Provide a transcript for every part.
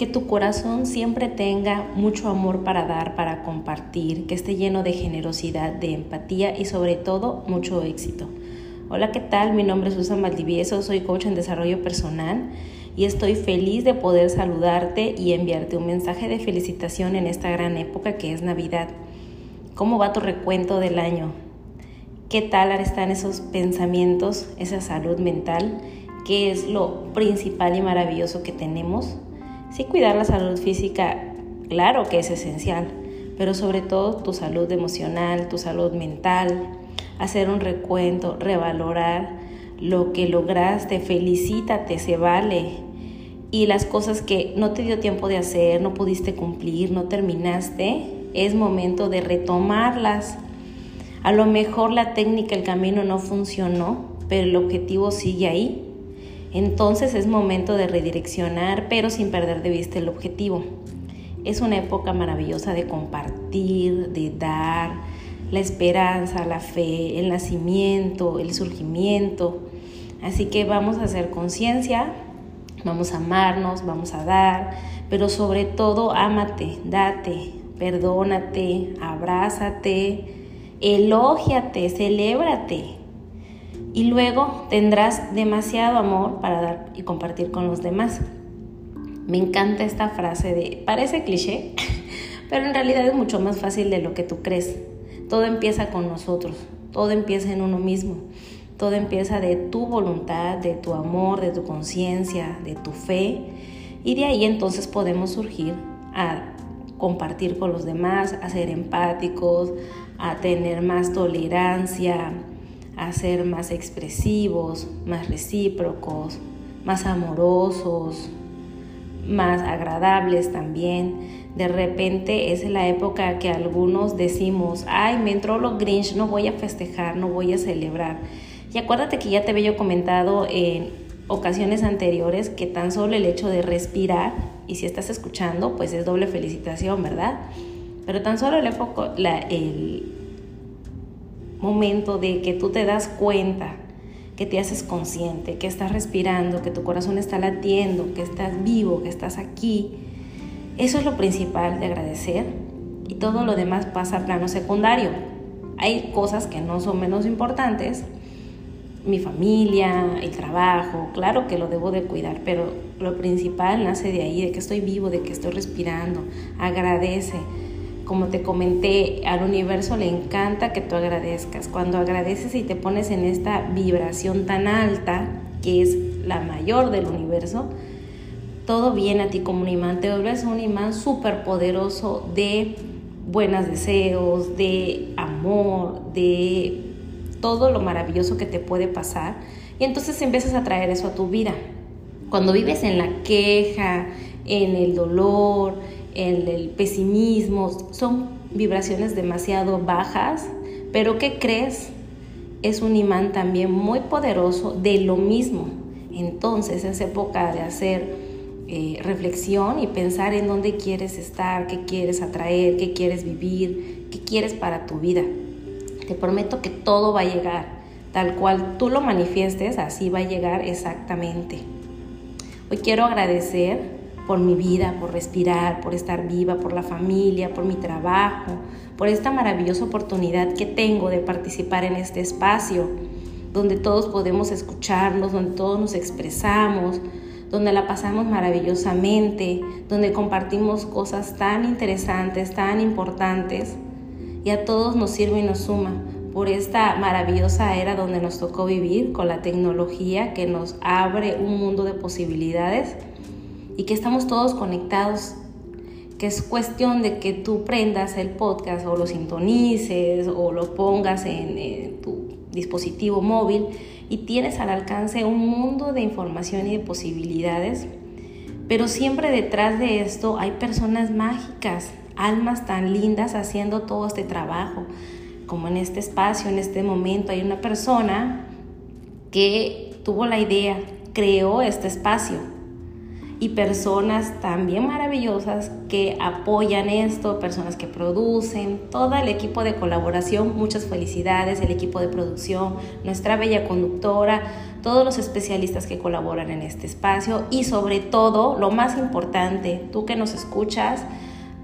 que tu corazón siempre tenga mucho amor para dar, para compartir, que esté lleno de generosidad, de empatía y sobre todo mucho éxito. Hola, ¿qué tal? Mi nombre es Susan Valdivieso, soy coach en desarrollo personal y estoy feliz de poder saludarte y enviarte un mensaje de felicitación en esta gran época que es Navidad. ¿Cómo va tu recuento del año? ¿Qué tal están esos pensamientos, esa salud mental? ¿Qué es lo principal y maravilloso que tenemos? Sí, cuidar la salud física, claro que es esencial, pero sobre todo tu salud emocional, tu salud mental, hacer un recuento, revalorar lo que lograste, felicítate, se vale. Y las cosas que no te dio tiempo de hacer, no pudiste cumplir, no terminaste, es momento de retomarlas a lo mejor la técnica, el camino no funcionó, pero el objetivo sigue ahí. Entonces es momento de redireccionar, pero sin perder de vista el objetivo. Es una época maravillosa de compartir, de dar, la esperanza, la fe, el nacimiento, el surgimiento. Así que vamos a hacer conciencia, vamos a amarnos, vamos a dar, pero sobre todo ámate, date, perdónate, abrázate elógiate, celébrate. Y luego tendrás demasiado amor para dar y compartir con los demás. Me encanta esta frase de, parece cliché, pero en realidad es mucho más fácil de lo que tú crees. Todo empieza con nosotros, todo empieza en uno mismo, todo empieza de tu voluntad, de tu amor, de tu conciencia, de tu fe. Y de ahí entonces podemos surgir a compartir con los demás, a ser empáticos, a tener más tolerancia, a ser más expresivos, más recíprocos, más amorosos, más agradables también. De repente es la época que algunos decimos, ay, me entró lo Grinch, no voy a festejar, no voy a celebrar. Y acuérdate que ya te había commentado en ocasiones anteriores que tan solo el hecho de respirar, y si estás escuchando, pues es doble felicitación, ¿verdad? Pero tan solo el, el momento de que tú te das cuenta, que te haces consciente, que estás respirando, que tu corazón está latiendo, que estás vivo, que estás aquí, eso es lo principal de agradecer y todo lo demás pasa a plano secundario. Hay cosas que no son menos importantes, mi familia, el trabajo, claro que lo debo de cuidar, pero lo principal nace de ahí, de que estoy vivo, de que estoy respirando. Agradece, como te comenté, al universo le encanta que tú agradezcas. Cuando agradeces y te pones en esta vibración tan alta, que es la mayor del universo, todo viene a ti como un imán. Te vuelves un imán súper poderoso de buenos deseos, de amor, de todo lo maravilloso que te puede pasar. Y entonces empiezas a traer eso a tu vida. Cuando vives en la queja, en el dolor, el, pesimismo, son vibraciones demasiado bajas, pero ¿qué crees? Es un imán también muy poderoso de lo mismo. Entonces es época de hacer eh, reflexión y pensar en dónde quieres estar, qué quieres atraer, qué quieres vivir, qué quieres para tu vida. Te prometo que todo va a llegar. Tal cual tú lo manifiestes, así va a llegar exactamente. Hoy quiero agradecer por mi vida, por respirar, por estar viva, por la familia, por mi trabajo, por esta maravillosa oportunidad que tengo de participar en este espacio, donde todos podemos escucharnos, donde todos nos expresamos, donde la pasamos maravillosamente, donde compartimos cosas tan interesantes, tan importantes, y a todos nos sirve y nos suma por esta maravillosa era donde nos tocó vivir con la tecnología que nos abre un mundo de posibilidades y que estamos todos conectados, que es cuestión de que tú prendas el podcast o lo sintonices o lo pongas en, tu dispositivo móvil y tienes al alcance un mundo de información y de posibilidades. Pero siempre detrás de esto hay personas mágicas, almas tan lindas haciendo todo este trabajo. Como en este espacio, en este momento, hay una persona que tuvo la idea, creó este espacio y personas también maravillosas que apoyan esto, personas que producen, todo el equipo de colaboración, muchas felicidades, el equipo de producción, nuestra bella conductora, todos los especialistas que colaboran en este espacio y sobre todo, lo más importante, tú que nos escuchas,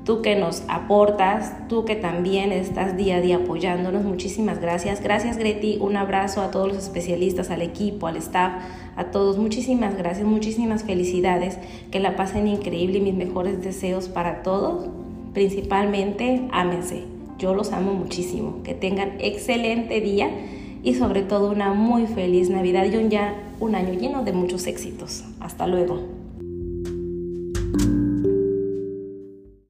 tú que nos aportas, tú que también estás día a día apoyándonos. Muchísimas gracias. Gracias Greti, un abrazo a todos los especialistas, al equipo, al staff, a todos. Muchísimas gracias, muchísimas felicidades. Que la pasen increíble y mis mejores deseos para todos. Principalmente, ámense. Yo los amo muchísimo. Que tengan excelente día y sobre todo una muy feliz Navidad y un, ya, un año lleno de muchos éxitos. Hasta luego.